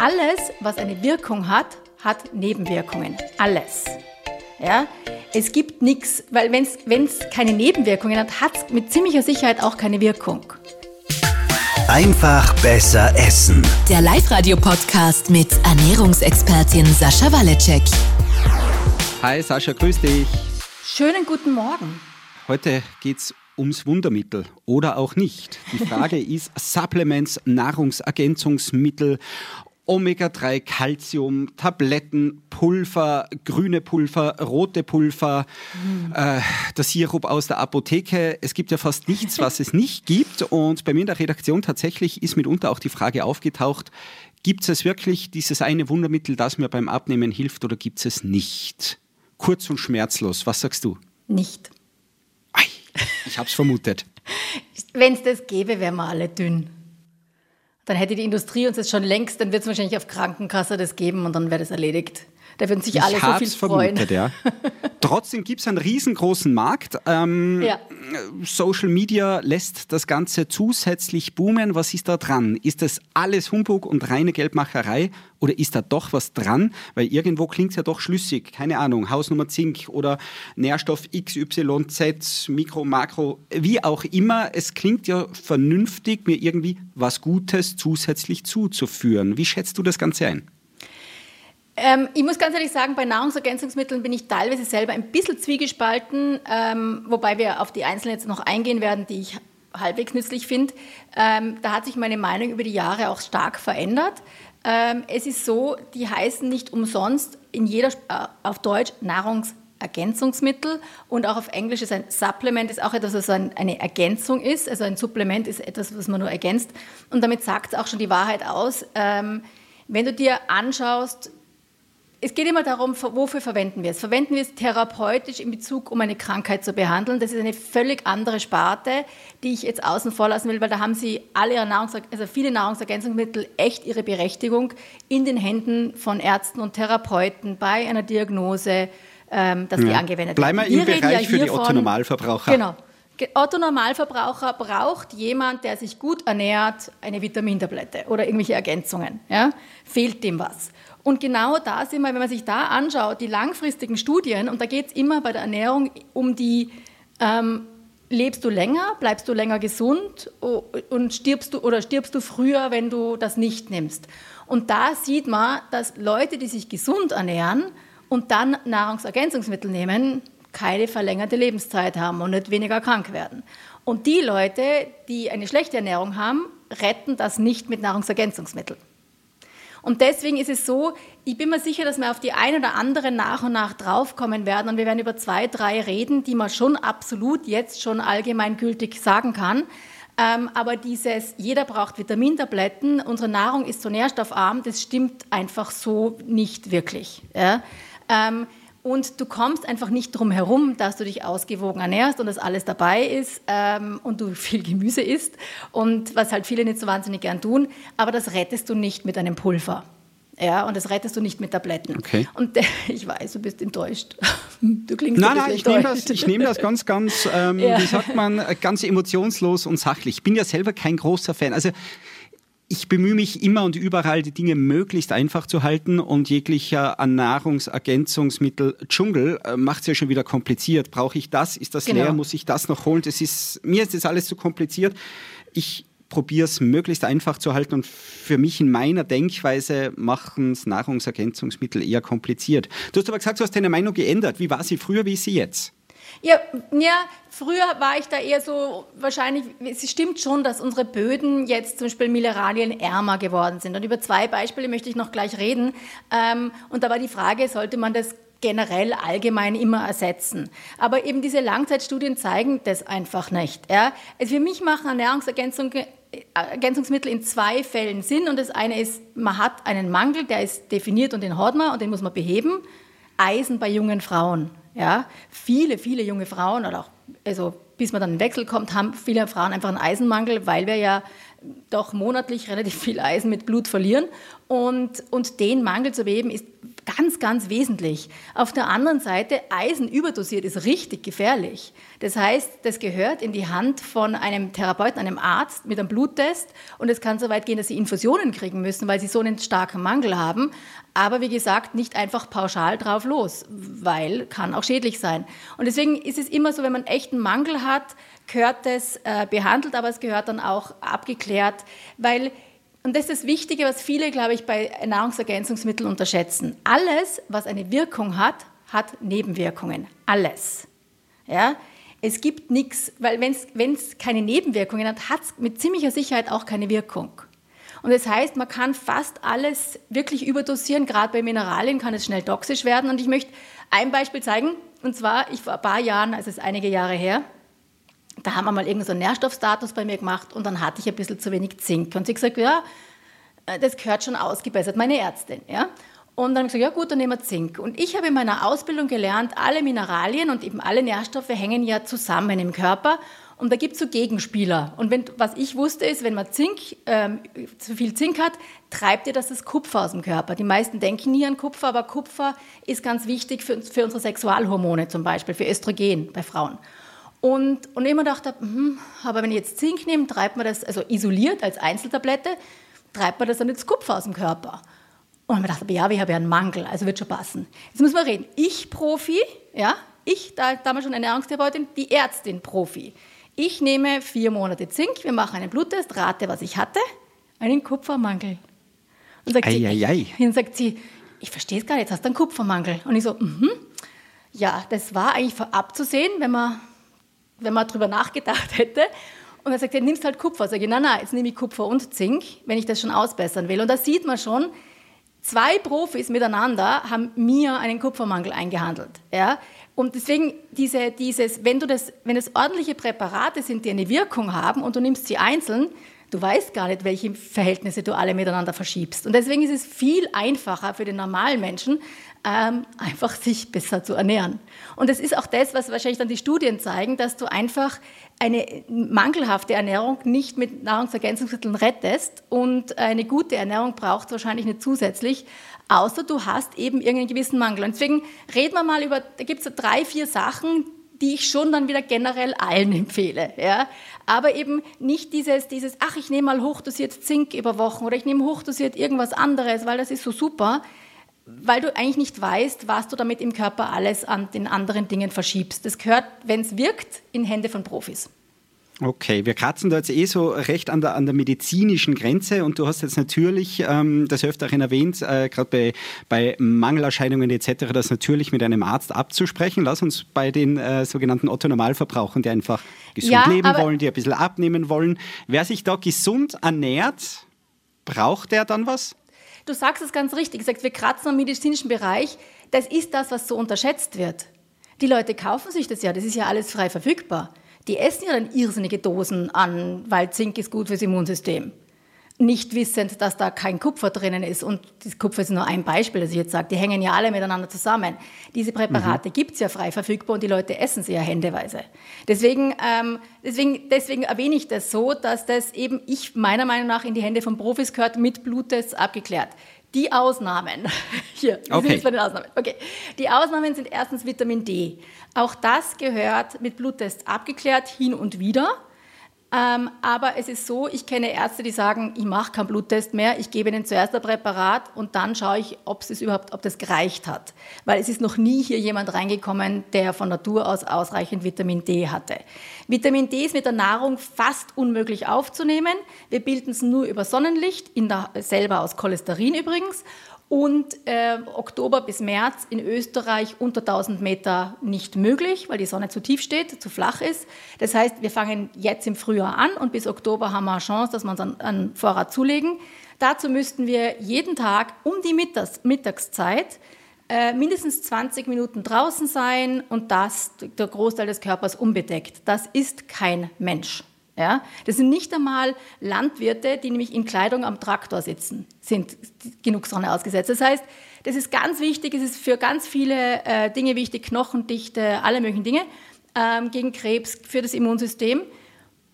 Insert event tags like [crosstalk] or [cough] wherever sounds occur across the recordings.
alles, was eine Wirkung hat, hat Nebenwirkungen. Alles. Ja? Es gibt nichts, weil wenn es keine Nebenwirkungen hat, hat es mit ziemlicher Sicherheit auch keine Wirkung. Einfach besser essen. Der Live-Radio-Podcast mit Ernährungsexpertin Sascha Waleczek. Hi Sascha, grüß dich. Schönen guten Morgen. Heute geht's ums Wundermittel oder auch nicht. Die Frage [laughs] ist Supplements, Nahrungsergänzungsmittel Omega-3, Calcium, Tabletten, Pulver, grüne Pulver, rote Pulver, mhm. äh, der Sirup aus der Apotheke. Es gibt ja fast nichts, was es [laughs] nicht gibt. Und bei mir in der Redaktion tatsächlich ist mitunter auch die Frage aufgetaucht, gibt es wirklich dieses eine Wundermittel, das mir beim Abnehmen hilft oder gibt es es nicht? Kurz und schmerzlos, was sagst du? Nicht. Ei, ich hab's vermutet. [laughs] Wenn es das gäbe, wären wir alle dünn dann hätte die Industrie uns das schon längst, dann wird es wahrscheinlich auf Krankenkasse das geben und dann wäre das erledigt. Da würden sich ich alle so viel freuen. Vermutet, ja. [laughs] Trotzdem gibt es einen riesengroßen Markt. Ähm, ja. Social Media lässt das Ganze zusätzlich boomen. Was ist da dran? Ist das alles Humbug und reine Geldmacherei oder ist da doch was dran? Weil irgendwo klingt es ja doch schlüssig. Keine Ahnung, Hausnummer Zink oder Nährstoff XYZ, Mikro, Makro, wie auch immer. Es klingt ja vernünftig, mir irgendwie was Gutes zusätzlich zuzuführen. Wie schätzt du das Ganze ein? Ähm, ich muss ganz ehrlich sagen, bei Nahrungsergänzungsmitteln bin ich teilweise selber ein bisschen zwiegespalten, ähm, wobei wir auf die einzelnen jetzt noch eingehen werden, die ich halbwegs nützlich finde. Ähm, da hat sich meine Meinung über die Jahre auch stark verändert. Ähm, es ist so, die heißen nicht umsonst in jeder, äh, auf Deutsch Nahrungsergänzungsmittel und auch auf Englisch ist ein Supplement ist auch etwas, was ein, eine Ergänzung ist. Also ein Supplement ist etwas, was man nur ergänzt. Und damit sagt es auch schon die Wahrheit aus. Ähm, wenn du dir anschaust, es geht immer darum, wofür verwenden wir es? Verwenden wir es therapeutisch in Bezug, um eine Krankheit zu behandeln? Das ist eine völlig andere Sparte, die ich jetzt außen vor lassen will, weil da haben sie alle ihre Nahrungs also viele Nahrungsergänzungsmittel echt ihre Berechtigung in den Händen von Ärzten und Therapeuten bei einer Diagnose, ähm, dass ja. die angewendet werden. Bleiben wir im Bereich ja für die Otto-Normalverbraucher. Genau. Otto-Normalverbraucher braucht jemand, der sich gut ernährt, eine Vitamintablette oder irgendwelche Ergänzungen. Ja? Fehlt dem was? Und genau da sind wir, wenn man sich da anschaut, die langfristigen Studien, und da geht es immer bei der Ernährung um die, ähm, lebst du länger, bleibst du länger gesund und stirbst du oder stirbst du früher, wenn du das nicht nimmst. Und da sieht man, dass Leute, die sich gesund ernähren und dann Nahrungsergänzungsmittel nehmen, keine verlängerte Lebenszeit haben und nicht weniger krank werden. Und die Leute, die eine schlechte Ernährung haben, retten das nicht mit Nahrungsergänzungsmitteln. Und deswegen ist es so, ich bin mir sicher, dass wir auf die eine oder andere nach und nach draufkommen werden. Und wir werden über zwei, drei reden, die man schon absolut jetzt schon allgemeingültig sagen kann. Ähm, aber dieses, jeder braucht Vitamintabletten, unsere Nahrung ist so nährstoffarm, das stimmt einfach so nicht wirklich. Ja? Und du kommst einfach nicht drum herum, dass du dich ausgewogen ernährst und dass alles dabei ist ähm, und du [laughs] viel Gemüse isst und was halt viele nicht so wahnsinnig gern tun, aber das rettest du nicht mit einem Pulver. Ja, und das rettest du nicht mit Tabletten. Okay. Und äh, [laughs] ich weiß, du bist enttäuscht. [laughs] Du klingst nein, nein, ich nehme das, ich nehme das ganz, ganz, ähm, ja. wie sagt man, ganz emotionslos und sachlich. Ich bin ja selber kein großer Fan. Also ich bemühe mich immer und überall, die Dinge möglichst einfach zu halten und jeglicher Nahrungsergänzungsmittel Dschungel äh, macht es ja schon wieder kompliziert. Brauche ich das? Ist das genau. leer? Muss ich das noch holen? Das ist, mir ist das alles zu kompliziert. Ich probiere es möglichst einfach zu halten und für mich in meiner Denkweise machen es Nahrungsergänzungsmittel eher kompliziert. Du hast aber gesagt, du hast deine Meinung geändert. Wie war sie früher, wie ist sie jetzt? Ja, ja, früher war ich da eher so, wahrscheinlich, es stimmt schon, dass unsere Böden jetzt zum Beispiel mineralienärmer geworden sind. Und über zwei Beispiele möchte ich noch gleich reden. Ähm, und da war die Frage, sollte man das generell allgemein immer ersetzen. Aber eben diese Langzeitstudien zeigen das einfach nicht. Ja? Also für mich machen Ernährungsergänzungsmittel in zwei Fällen Sinn. Und das eine ist, man hat einen Mangel, der ist definiert und den hat man und den muss man beheben. Eisen bei jungen Frauen. Ja, viele, viele junge Frauen oder auch, also bis man dann in Wechsel kommt, haben viele Frauen einfach einen Eisenmangel, weil wir ja doch monatlich relativ viel Eisen mit Blut verlieren. Und, und den Mangel zu beheben ist ganz, ganz wesentlich. Auf der anderen Seite, Eisen überdosiert ist richtig gefährlich. Das heißt, das gehört in die Hand von einem Therapeuten, einem Arzt mit einem Bluttest und es kann so weit gehen, dass sie Infusionen kriegen müssen, weil sie so einen starken Mangel haben. Aber wie gesagt, nicht einfach pauschal drauf los, weil kann auch schädlich sein. Und deswegen ist es immer so, wenn man echten Mangel hat, gehört es äh, behandelt, aber es gehört dann auch abgeklärt, weil und das ist das Wichtige, was viele, glaube ich, bei Nahrungsergänzungsmitteln unterschätzen. Alles, was eine Wirkung hat, hat Nebenwirkungen. Alles. Ja? Es gibt nichts, weil wenn es keine Nebenwirkungen hat, hat es mit ziemlicher Sicherheit auch keine Wirkung. Und das heißt, man kann fast alles wirklich überdosieren. Gerade bei Mineralien kann es schnell toxisch werden. Und ich möchte ein Beispiel zeigen. Und zwar, ich vor ein paar Jahren, also es ist einige Jahre her, da haben wir mal irgendeinen so Nährstoffstatus bei mir gemacht und dann hatte ich ein bisschen zu wenig Zink. Und sie gesagt, ja, äh, das gehört schon ausgebessert, meine Ärztin. Ja? Und dann habe ich gesagt, ja gut, dann nehmen wir Zink. Und ich habe in meiner Ausbildung gelernt, alle Mineralien und eben alle Nährstoffe hängen ja zusammen im Körper. Und da gibt es so Gegenspieler. Und wenn, was ich wusste ist, wenn man Zink, ähm, zu viel Zink hat, treibt ihr das das Kupfer aus dem Körper. Die meisten denken nie an Kupfer, aber Kupfer ist ganz wichtig für, für unsere Sexualhormone zum Beispiel, für Östrogen bei Frauen. Und, und immer dachte, hm, aber wenn ich jetzt Zink nehme, treibt man das, also isoliert als Einzeltablette, treibt man das dann ins Kupfer aus dem Körper. Und dann habe ich gedacht, ja, wir haben ja einen Mangel, also wird schon passen. Jetzt müssen wir reden. Ich Profi, ja, ich, da, damals schon eine Ernährungstherapeutin, die Ärztin Profi. Ich nehme vier Monate Zink, wir machen einen Bluttest, rate, was ich hatte, einen Kupfermangel. Und sagt, ei, sie, ei, ei. Dann sagt sie, ich verstehe es gar nicht, jetzt hast du einen Kupfermangel. Und ich so, mhm. Ja, das war eigentlich abzusehen, wenn man wenn man darüber nachgedacht hätte. Und er sagt, ja, nimmst halt Kupfer. Sag ich, nein, nein, jetzt nehme ich Kupfer und Zink, wenn ich das schon ausbessern will. Und da sieht man schon, zwei Profis miteinander haben mir einen Kupfermangel eingehandelt. Ja? Und deswegen, diese, dieses, wenn, du das, wenn es ordentliche Präparate sind, die eine Wirkung haben und du nimmst sie einzeln, du weißt gar nicht, welche Verhältnisse du alle miteinander verschiebst. Und deswegen ist es viel einfacher für den normalen Menschen, ähm, einfach sich besser zu ernähren. Und das ist auch das, was wahrscheinlich dann die Studien zeigen, dass du einfach eine mangelhafte Ernährung nicht mit Nahrungsergänzungsmitteln rettest und eine gute Ernährung braucht wahrscheinlich nicht zusätzlich, außer du hast eben irgendeinen gewissen Mangel. Und deswegen reden wir mal über, da gibt es drei, vier Sachen, die ich schon dann wieder generell allen [laughs] empfehle. Ja? Aber eben nicht dieses, dieses, ach, ich nehme mal hochdosiert Zink über Wochen oder ich nehme hochdosiert irgendwas anderes, weil das ist so super weil du eigentlich nicht weißt, was du damit im Körper alles an den anderen Dingen verschiebst. Das gehört, wenn es wirkt, in Hände von Profis. Okay, wir kratzen da jetzt eh so recht an der, an der medizinischen Grenze und du hast jetzt natürlich ähm, das Öfteren erwähnt, äh, gerade bei, bei Mangelerscheinungen etc., das natürlich mit einem Arzt abzusprechen. Lass uns bei den äh, sogenannten Otto-Normalverbrauchern, die einfach gesund ja, leben wollen, die ein bisschen abnehmen wollen. Wer sich da gesund ernährt, braucht der dann was? Du sagst es ganz richtig. Sagst, wir kratzen am medizinischen Bereich. Das ist das, was so unterschätzt wird. Die Leute kaufen sich das ja. Das ist ja alles frei verfügbar. Die essen ja dann irrsinnige Dosen an, weil Zink ist gut fürs Immunsystem nicht wissend, dass da kein Kupfer drinnen ist. Und das Kupfer ist nur ein Beispiel, das ich jetzt sage. Die hängen ja alle miteinander zusammen. Diese Präparate mhm. gibt es ja frei verfügbar und die Leute essen sie ja händeweise. Deswegen, ähm, deswegen, deswegen erwähne ich das so, dass das eben ich meiner Meinung nach in die Hände von Profis gehört, mit Bluttests abgeklärt. Die Ausnahmen, [laughs] hier, wir okay. sind jetzt bei den Ausnahmen. Okay. Die Ausnahmen sind erstens Vitamin D. Auch das gehört mit Bluttests abgeklärt, hin und wieder. Ähm, aber es ist so, ich kenne Ärzte, die sagen, ich mache keinen Bluttest mehr, ich gebe ihnen zuerst ein Präparat und dann schaue ich, ob es überhaupt, ob das gereicht hat. Weil es ist noch nie hier jemand reingekommen, der von Natur aus ausreichend Vitamin D hatte. Vitamin D ist mit der Nahrung fast unmöglich aufzunehmen. Wir bilden es nur über Sonnenlicht, in der, selber aus Cholesterin übrigens und äh, Oktober bis März in Österreich unter 1000 Meter nicht möglich, weil die Sonne zu tief steht, zu flach ist. Das heißt, wir fangen jetzt im Frühjahr an und bis Oktober haben wir eine Chance, dass wir uns einen, Vorrat zulegen. Dazu müssten wir jeden Tag um die Mittags Mittagszeit äh, mindestens 20 Minuten draußen sein und das der Großteil des Körpers unbedeckt. Das ist kein Mensch. Ja? Das sind nicht einmal Landwirte, die nämlich in Kleidung am Traktor sitzen, sind genug Sonne ausgesetzt. Das heißt, das ist ganz wichtig, es ist für ganz viele äh, Dinge wichtig, Knochendichte, alle möglichen Dinge, ähm, gegen Krebs, für das Immunsystem.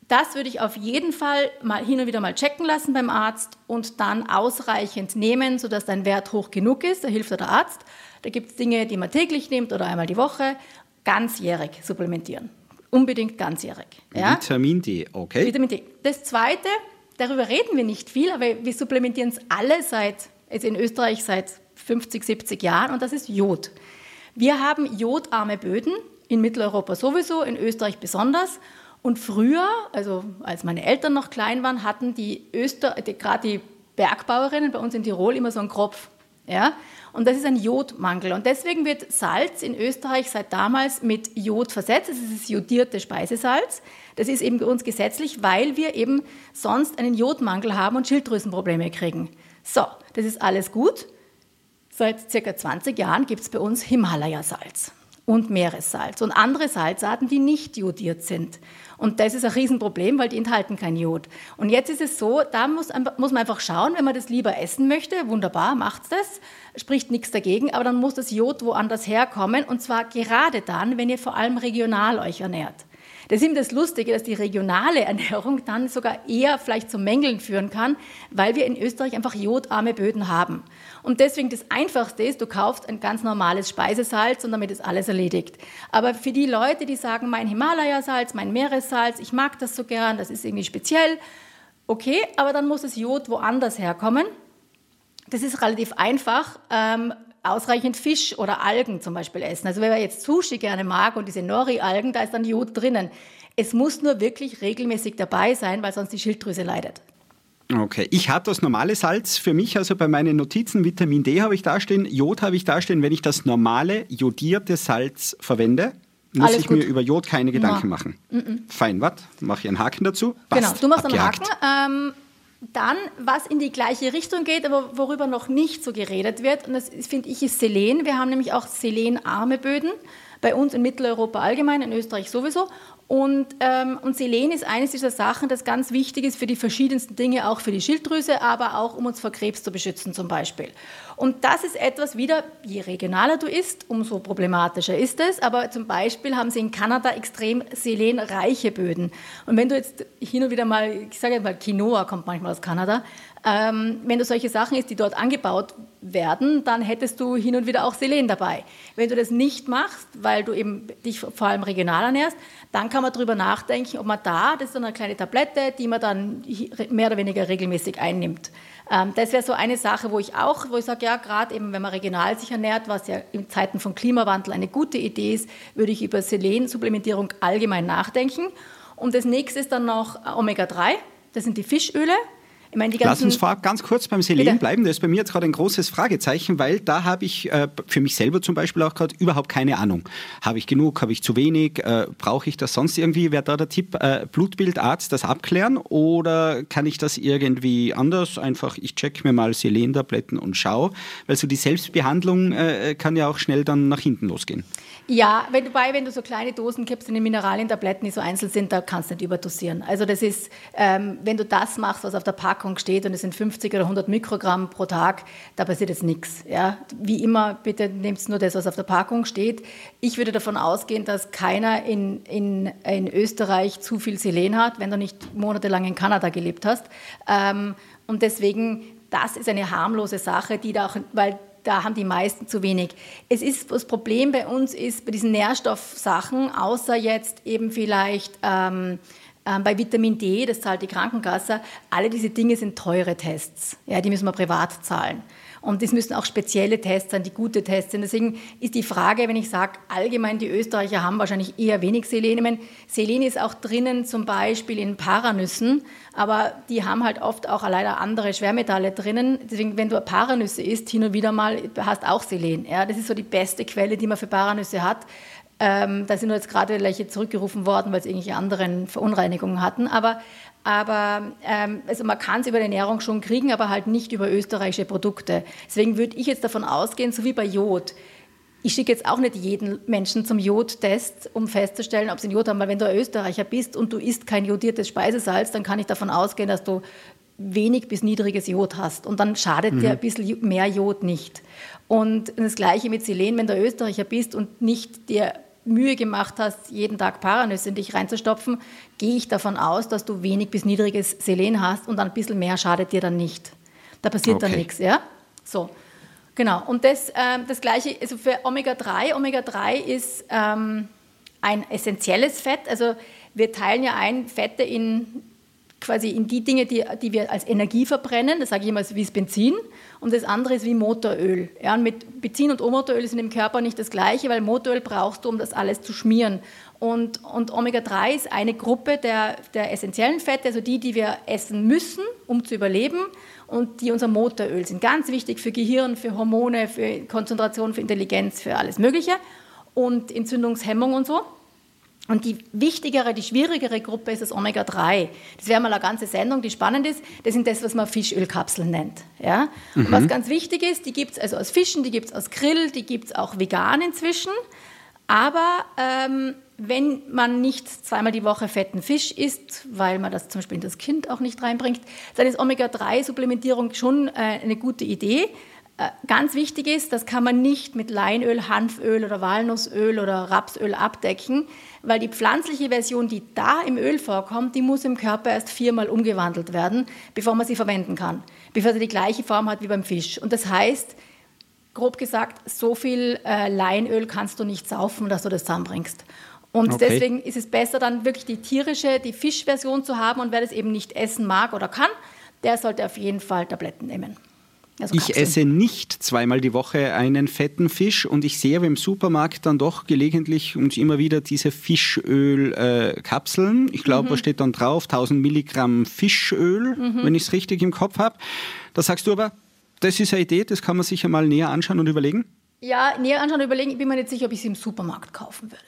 Das würde ich auf jeden Fall mal hin und wieder mal checken lassen beim Arzt und dann ausreichend nehmen, sodass dein Wert hoch genug ist. Da hilft der Arzt. Da gibt es Dinge, die man täglich nimmt oder einmal die Woche. Ganzjährig supplementieren. Unbedingt ganzjährig. Ja? Vitamin D, okay. Vitamin D. Das Zweite, darüber reden wir nicht viel, aber wir supplementieren es alle seit, also in Österreich seit 50, 70 Jahren und das ist Jod. Wir haben jodarme Böden, in Mitteleuropa sowieso, in Österreich besonders. Und früher, also als meine Eltern noch klein waren, hatten die Öster, gerade die Bergbauerinnen bei uns in Tirol immer so einen Kropf. Ja? Und das ist ein Jodmangel. Und deswegen wird Salz in Österreich seit damals mit Jod versetzt. Das ist das jodierte Speisesalz. Das ist eben bei uns gesetzlich, weil wir eben sonst einen Jodmangel haben und Schilddrüsenprobleme kriegen. So, das ist alles gut. Seit circa 20 Jahren gibt es bei uns Himalaya-Salz und Meeressalz und andere Salzarten, die nicht jodiert sind. Und das ist ein Riesenproblem, weil die enthalten kein Jod. Und jetzt ist es so, da muss, muss man einfach schauen, wenn man das lieber essen möchte, wunderbar, macht's das, spricht nichts dagegen, aber dann muss das Jod woanders herkommen und zwar gerade dann, wenn ihr vor allem regional euch ernährt. Das ist eben das Lustige, dass die regionale Ernährung dann sogar eher vielleicht zu Mängeln führen kann, weil wir in Österreich einfach jodarme Böden haben. Und deswegen das Einfachste ist, du kaufst ein ganz normales Speisesalz und damit ist alles erledigt. Aber für die Leute, die sagen, mein Himalaya-Salz, mein Meeressalz, ich mag das so gern, das ist irgendwie speziell, okay, aber dann muss das Jod woanders herkommen. Das ist relativ einfach. Ähm, ausreichend Fisch oder Algen zum Beispiel essen. Also wenn man jetzt Sushi gerne mag und diese Nori-Algen, da ist dann Jod drinnen. Es muss nur wirklich regelmäßig dabei sein, weil sonst die Schilddrüse leidet. Okay, ich habe das normale Salz für mich, also bei meinen Notizen Vitamin D habe ich dastehen, Jod habe ich dastehen. Wenn ich das normale jodierte Salz verwende, muss Alles ich gut. mir über Jod keine Gedanken Na. machen. Mm -mm. Fein, was? Mache ich einen Haken dazu? Passt. Genau, du machst Abgehakt. einen Haken. Ähm, dann, was in die gleiche Richtung geht, aber worüber noch nicht so geredet wird, und das finde ich ist Selen. Wir haben nämlich auch selenarme Böden bei uns in Mitteleuropa allgemein, in Österreich sowieso. Und, ähm, und Selen ist eines dieser Sachen, das ganz wichtig ist für die verschiedensten Dinge, auch für die Schilddrüse, aber auch um uns vor Krebs zu beschützen zum Beispiel. Und das ist etwas wieder, je regionaler du isst, umso problematischer ist es. Aber zum Beispiel haben sie in Kanada extrem selenreiche Böden. Und wenn du jetzt hin und wieder mal, ich sage jetzt mal, Quinoa kommt manchmal aus Kanada, ähm, wenn du solche Sachen isst, die dort angebaut werden, dann hättest du hin und wieder auch Selen dabei. Wenn du das nicht machst, weil du eben dich vor allem regional ernährst, dann kann man darüber nachdenken, ob man da, das ist dann eine kleine Tablette, die man dann mehr oder weniger regelmäßig einnimmt. Ähm, das wäre so eine Sache, wo ich auch, wo ich sage, ja, gerade eben, wenn man regional sich ernährt, was ja in Zeiten von Klimawandel eine gute Idee ist, würde ich über Selensupplementierung allgemein nachdenken. Und das nächste ist dann noch Omega-3, das sind die Fischöle. Ich meine, Lass uns vorab ganz kurz beim Selen Bitte? bleiben. Das ist bei mir jetzt gerade ein großes Fragezeichen, weil da habe ich äh, für mich selber zum Beispiel auch gerade überhaupt keine Ahnung. Habe ich genug, habe ich zu wenig, äh, brauche ich das sonst irgendwie? Wäre da der Tipp, äh, Blutbildarzt das abklären oder kann ich das irgendwie anders? Einfach, ich check mir mal Selen-Tabletten und schaue, weil so die Selbstbehandlung äh, kann ja auch schnell dann nach hinten losgehen. Ja, wenn du, bei, wenn du so kleine Dosen kippst in den Mineralientabletten, die so einzeln sind, da kannst du nicht überdosieren. Also das ist, ähm, wenn du das machst, was auf der Packung steht und es sind 50 oder 100 Mikrogramm pro Tag, da passiert jetzt nichts. Ja? Wie immer, bitte nimmst nur das, was auf der Packung steht. Ich würde davon ausgehen, dass keiner in, in, in Österreich zu viel Selen hat, wenn du nicht monatelang in Kanada gelebt hast. Ähm, und deswegen, das ist eine harmlose Sache, die da auch, weil da haben die meisten zu wenig. Es ist, das Problem bei uns ist bei diesen Nährstoffsachen, außer jetzt eben vielleicht ähm, ähm, bei Vitamin D, das zahlt die Krankenkasse, alle diese Dinge sind teure Tests. Ja, die müssen wir privat zahlen. Und das müssen auch spezielle Tests sein, die gute Tests sind. Deswegen ist die Frage, wenn ich sage, allgemein die Österreicher haben wahrscheinlich eher wenig Selen. Ich meine, Selen ist auch drinnen zum Beispiel in Paranüssen, aber die haben halt oft auch leider andere Schwermetalle drinnen. Deswegen, wenn du Paranüsse isst, hin und wieder mal, hast auch Selen. Ja, das ist so die beste Quelle, die man für Paranüsse hat. Ähm, da sind jetzt gerade welche zurückgerufen worden, weil sie irgendwelche anderen Verunreinigungen hatten. Aber aber ähm, also man kann es über die Ernährung schon kriegen, aber halt nicht über österreichische Produkte. Deswegen würde ich jetzt davon ausgehen, so wie bei Jod. Ich schicke jetzt auch nicht jeden Menschen zum Jodtest, um festzustellen, ob sie ein Jod haben, weil wenn du ein Österreicher bist und du isst kein jodiertes Speisesalz, dann kann ich davon ausgehen, dass du wenig bis niedriges Jod hast. Und dann schadet mhm. dir ein bisschen mehr Jod nicht. Und das Gleiche mit Selen, wenn du Österreicher bist und nicht dir Mühe gemacht hast, jeden Tag Paranüsse in dich reinzustopfen, gehe ich davon aus, dass du wenig bis niedriges Selen hast und ein bisschen mehr schadet dir dann nicht. Da passiert okay. dann nichts, ja? So. Genau. Und das, ähm, das Gleiche, also für Omega-3, Omega-3 ist ähm, ein essentielles Fett. Also wir teilen ja ein Fette in quasi in die Dinge, die, die wir als Energie verbrennen, das sage ich immer wie das Benzin, und das andere ist wie Motoröl. Ja, und mit Benzin und Motoröl sind im Körper nicht das gleiche, weil Motoröl brauchst du, um das alles zu schmieren. Und, und Omega-3 ist eine Gruppe der, der essentiellen Fette, also die, die wir essen müssen, um zu überleben und die unser Motoröl sind. Ganz wichtig für Gehirn, für Hormone, für Konzentration, für Intelligenz, für alles Mögliche und Entzündungshemmung und so. Und die wichtigere, die schwierigere Gruppe ist das Omega-3. Das wäre mal eine ganze Sendung, die spannend ist. Das sind das, was man Fischölkapseln nennt. Ja? Mhm. Und was ganz wichtig ist, die gibt es also aus Fischen, die gibt es aus Grill, die gibt es auch vegan inzwischen. Aber ähm, wenn man nicht zweimal die Woche fetten Fisch isst, weil man das zum Beispiel in das Kind auch nicht reinbringt, dann ist Omega-3-Supplementierung schon äh, eine gute Idee. Äh, ganz wichtig ist, das kann man nicht mit Leinöl, Hanföl oder Walnussöl oder Rapsöl abdecken, weil die pflanzliche Version, die da im Öl vorkommt, die muss im Körper erst viermal umgewandelt werden, bevor man sie verwenden kann, bevor sie die gleiche Form hat wie beim Fisch. Und das heißt, grob gesagt, so viel äh, Leinöl kannst du nicht saufen, dass du das zusammenbringst. Und okay. deswegen ist es besser, dann wirklich die tierische, die Fischversion zu haben. Und wer das eben nicht essen mag oder kann, der sollte auf jeden Fall Tabletten nehmen. Also ich esse nicht zweimal die Woche einen fetten Fisch und ich sehe im Supermarkt dann doch gelegentlich und immer wieder diese Fischölkapseln. Äh, ich glaube, mhm. da steht dann drauf 1000 Milligramm Fischöl, mhm. wenn ich es richtig im Kopf habe. Da sagst du aber, das ist eine Idee, das kann man sich ja mal näher anschauen und überlegen. Ja, näher anschauen und überlegen. Ich bin mir nicht sicher, ob ich sie im Supermarkt kaufen würde.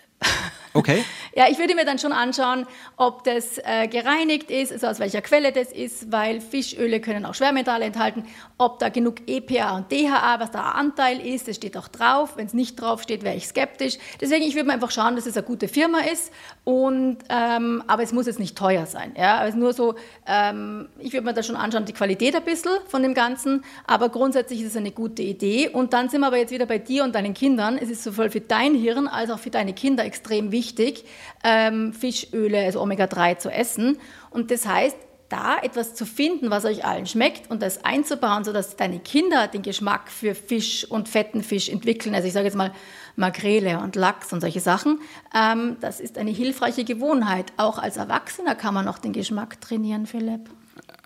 Okay. [laughs] ja, ich würde mir dann schon anschauen, ob das äh, gereinigt ist, also aus welcher Quelle das ist, weil Fischöle können auch Schwermetalle enthalten, ob da genug EPA und DHA, was da Anteil ist, das steht auch drauf. Wenn es nicht drauf steht, wäre ich skeptisch. Deswegen, ich würde mir einfach schauen, dass es eine gute Firma ist, und, ähm, aber es muss jetzt nicht teuer sein. Ja? Also nur so, ähm, ich würde mir da schon anschauen, die Qualität ein bisschen von dem Ganzen, aber grundsätzlich ist es eine gute Idee. Und dann sind wir aber jetzt wieder bei dir und deinen Kindern. Es ist sowohl für dein Hirn als auch für deine Kinder extrem wichtig, wichtig, ähm, Fischöle, also Omega-3 zu essen. Und das heißt, da etwas zu finden, was euch allen schmeckt und das einzubauen, sodass deine Kinder den Geschmack für Fisch und fetten Fisch entwickeln. Also ich sage jetzt mal Makrele und Lachs und solche Sachen. Ähm, das ist eine hilfreiche Gewohnheit. Auch als Erwachsener kann man noch den Geschmack trainieren, Philipp.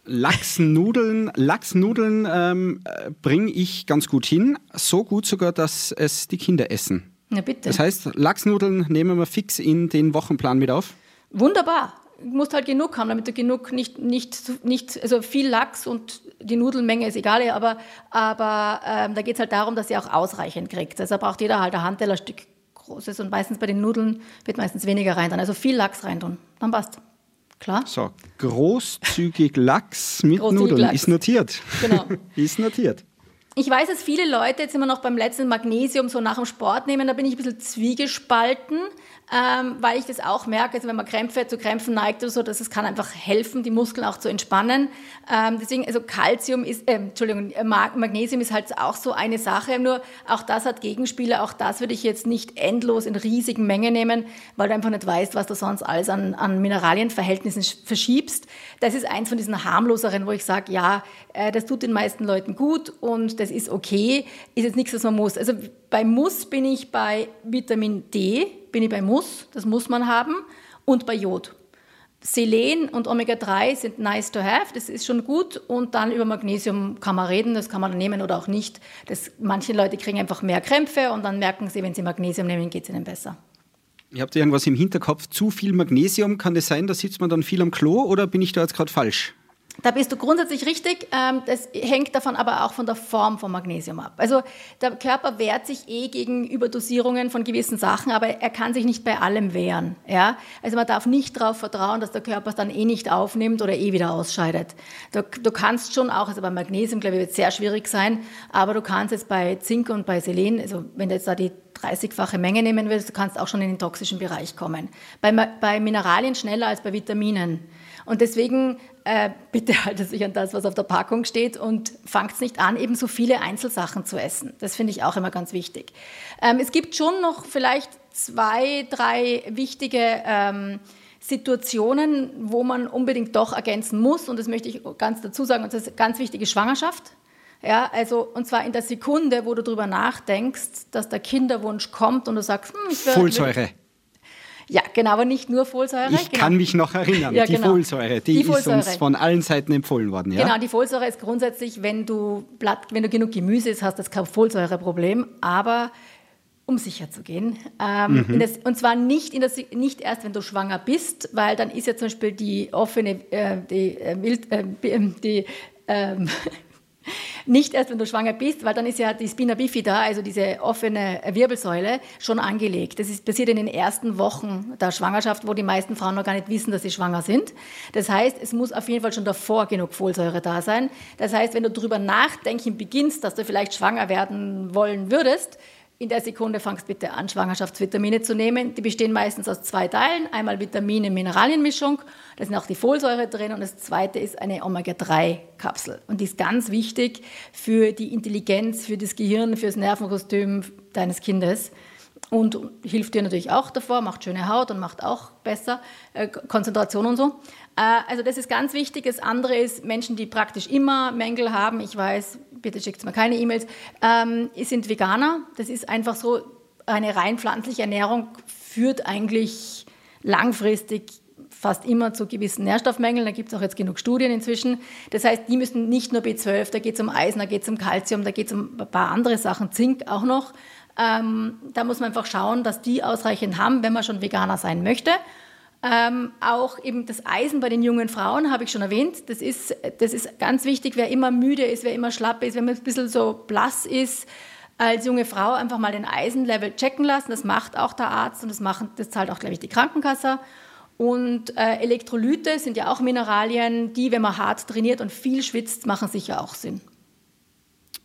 Lachsnudeln, Lachsnudeln ähm, bringe ich ganz gut hin. So gut sogar, dass es die Kinder essen. Ja, bitte. Das heißt, Lachsnudeln nehmen wir fix in den Wochenplan mit auf? Wunderbar. Du musst halt genug haben, damit du genug, nicht, nicht, nicht also viel Lachs und die Nudelmenge ist egal, aber, aber ähm, da geht es halt darum, dass ihr auch ausreichend kriegt. Also braucht jeder halt ein Handtellerstück großes und meistens bei den Nudeln wird meistens weniger rein dann. Also viel Lachs rein tun. Dann passt. Klar? So, großzügig Lachs mit großzügig Nudeln Lachs. ist notiert. Genau. [laughs] ist notiert. Ich weiß, dass viele Leute jetzt immer noch beim letzten Magnesium so nach dem Sport nehmen, da bin ich ein bisschen zwiegespalten ähm, weil ich das auch merke, also wenn man Krämpfe zu Krämpfen neigt oder so, dass es kann einfach helfen, die Muskeln auch zu entspannen. Ähm, deswegen, also Calcium ist, äh, Entschuldigung, Magnesium ist halt auch so eine Sache, nur auch das hat Gegenspiele, auch das würde ich jetzt nicht endlos in riesigen Mengen nehmen, weil du einfach nicht weißt, was du sonst alles an, an Mineralienverhältnissen verschiebst. Das ist eins von diesen harmloseren, wo ich sage, ja, äh, das tut den meisten Leuten gut und das ist okay, ist jetzt nichts, was man muss. Also bei Muss bin ich bei Vitamin D, bin ich bei Muss, das muss man haben, und bei Jod. Selen und Omega-3 sind nice to have, das ist schon gut. Und dann über Magnesium kann man reden, das kann man nehmen oder auch nicht. Das, manche Leute kriegen einfach mehr Krämpfe und dann merken sie, wenn sie Magnesium nehmen, geht es ihnen besser. Ihr habt irgendwas im Hinterkopf, zu viel Magnesium, kann das sein, da sitzt man dann viel am Klo oder bin ich da jetzt gerade falsch? Da bist du grundsätzlich richtig. Ähm, das hängt davon aber auch von der Form von Magnesium ab. Also der Körper wehrt sich eh gegen Überdosierungen von gewissen Sachen, aber er kann sich nicht bei allem wehren. Ja? Also man darf nicht darauf vertrauen, dass der Körper es dann eh nicht aufnimmt oder eh wieder ausscheidet. Du, du kannst schon auch, also bei Magnesium, glaube ich, wird es sehr schwierig sein, aber du kannst es bei Zink und bei Selen, also wenn du jetzt da die 30-fache Menge nehmen willst, du kannst auch schon in den toxischen Bereich kommen. Bei, bei Mineralien schneller als bei Vitaminen. Und deswegen äh, bitte [laughs] haltet sich an das, was auf der Packung steht und fangt nicht an, eben so viele Einzelsachen zu essen. Das finde ich auch immer ganz wichtig. Ähm, es gibt schon noch vielleicht zwei, drei wichtige ähm, Situationen, wo man unbedingt doch ergänzen muss. Und das möchte ich ganz dazu sagen. Und das ist ganz wichtige Schwangerschaft. Ja, also, und zwar in der Sekunde, wo du darüber nachdenkst, dass der Kinderwunsch kommt und du sagst, hm, ich will, Folsäure. Ja, genau, aber nicht nur Folsäure. Ich genau. kann mich noch erinnern, ja, die genau. Folsäure, die, die Folsäure. ist uns von allen Seiten empfohlen worden. Ja? Genau, die Folsäure ist grundsätzlich, wenn du, Blatt, wenn du genug Gemüse isst, hast du kein Folsäureproblem, aber um sicher zu gehen. Ähm, mhm. das, und zwar nicht, das, nicht erst, wenn du schwanger bist, weil dann ist ja zum Beispiel die offene, äh, die, äh, äh, die ähm, [laughs] nicht erst, wenn du schwanger bist, weil dann ist ja die Spina bifida, also diese offene Wirbelsäule, schon angelegt. Das ist, passiert in den ersten Wochen der Schwangerschaft, wo die meisten Frauen noch gar nicht wissen, dass sie schwanger sind. Das heißt, es muss auf jeden Fall schon davor genug Folsäure da sein. Das heißt, wenn du darüber nachdenken beginnst, dass du vielleicht schwanger werden wollen würdest, in der Sekunde fangst bitte an, Schwangerschaftsvitamine zu nehmen. Die bestehen meistens aus zwei Teilen. Einmal Vitamine, Mineralienmischung, da sind auch die Folsäure drin und das zweite ist eine Omega-3-Kapsel. Und die ist ganz wichtig für die Intelligenz, für das Gehirn, für das Nervenkostüm deines Kindes und hilft dir natürlich auch davor, macht schöne Haut und macht auch besser äh, Konzentration und so. Äh, also das ist ganz wichtig. Das andere ist Menschen, die praktisch immer Mängel haben. Ich weiß, bitte schickt mir keine E-Mails. Ähm, sind Veganer. Das ist einfach so eine rein pflanzliche Ernährung führt eigentlich langfristig fast immer zu gewissen Nährstoffmängeln. Da gibt es auch jetzt genug Studien inzwischen. Das heißt, die müssen nicht nur B12, da geht es um Eisen, da geht es um Kalzium, da geht es um ein paar andere Sachen, Zink auch noch. Ähm, da muss man einfach schauen, dass die ausreichend haben, wenn man schon Veganer sein möchte. Ähm, auch eben das Eisen bei den jungen Frauen habe ich schon erwähnt. Das ist, das ist ganz wichtig, wer immer müde ist, wer immer schlapp ist, wenn man ein bisschen so blass ist, als junge Frau einfach mal den Eisenlevel checken lassen. Das macht auch der Arzt und das, machen, das zahlt auch, glaube ich, die Krankenkasse. Und äh, Elektrolyte sind ja auch Mineralien, die, wenn man hart trainiert und viel schwitzt, machen sicher auch Sinn.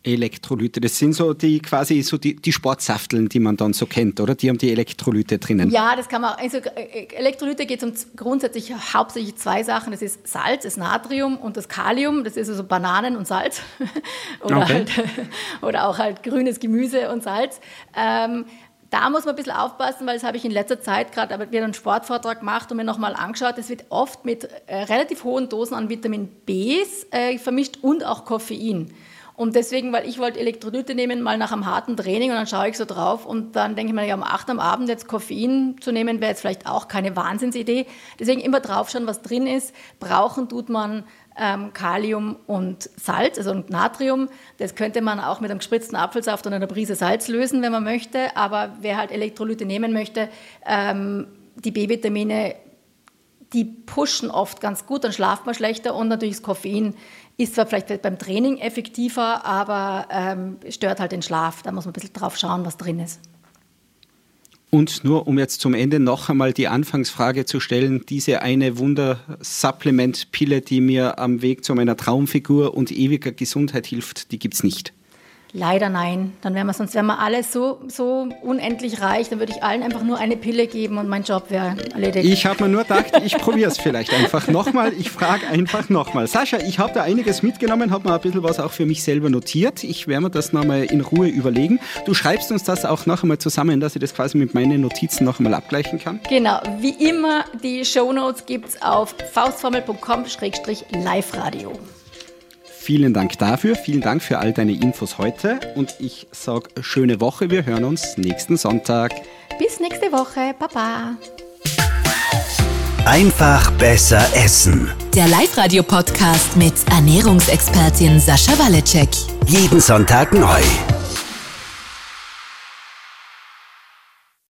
Elektrolyte, das sind so die quasi so die, die Sportsafteln, die man dann so kennt, oder? Die haben die Elektrolyte drinnen. Ja, das kann man. Also äh, Elektrolyte geht um grundsätzlich hauptsächlich zwei Sachen. Das ist Salz, das Natrium und das Kalium. Das ist also Bananen und Salz [laughs] oder, okay. halt, [laughs] oder auch halt grünes Gemüse und Salz. Ähm, da muss man ein bisschen aufpassen, weil das habe ich in letzter Zeit gerade aber wieder einen Sportvortrag gemacht und mir nochmal angeschaut. Es wird oft mit äh, relativ hohen Dosen an Vitamin B äh, vermischt und auch Koffein. Und deswegen, weil ich wollte Elektrolyte nehmen, mal nach einem harten Training und dann schaue ich so drauf und dann denke ich mir, ja, um 8 am Abend jetzt Koffein zu nehmen, wäre jetzt vielleicht auch keine Wahnsinnsidee. Deswegen immer drauf schauen, was drin ist. Brauchen tut man ähm, Kalium und Salz, also Natrium. Das könnte man auch mit einem gespritzten Apfelsaft und einer Prise Salz lösen, wenn man möchte. Aber wer halt Elektrolyte nehmen möchte, ähm, die B-Vitamine, die pushen oft ganz gut, dann schlaft man schlechter und natürlich das Koffein ist zwar vielleicht beim Training effektiver, aber ähm, stört halt den Schlaf. Da muss man ein bisschen drauf schauen, was drin ist. Und nur um jetzt zum Ende noch einmal die Anfangsfrage zu stellen, diese eine Wunder-Supplement-Pille, die mir am Weg zu meiner Traumfigur und ewiger Gesundheit hilft, die gibt es nicht. Leider nein. Dann wären wir sonst wären wir alle so, so unendlich reich. Dann würde ich allen einfach nur eine Pille geben und mein Job wäre erledigt. Ich habe mir nur gedacht, ich probiere es vielleicht einfach nochmal. Ich frage einfach nochmal. Sascha, ich habe da einiges mitgenommen, habe mir ein bisschen was auch für mich selber notiert. Ich werde mir das nochmal in Ruhe überlegen. Du schreibst uns das auch noch einmal zusammen, dass ich das quasi mit meinen Notizen noch einmal abgleichen kann. Genau. Wie immer, die Shownotes gibt es auf faustformel.com-live-radio. Vielen Dank dafür, vielen Dank für all deine Infos heute und ich sage schöne Woche. Wir hören uns nächsten Sonntag. Bis nächste Woche, Papa. Einfach besser essen. Der Live-Radio-Podcast mit Ernährungsexpertin Sascha Waleczek. Jeden Sonntag neu.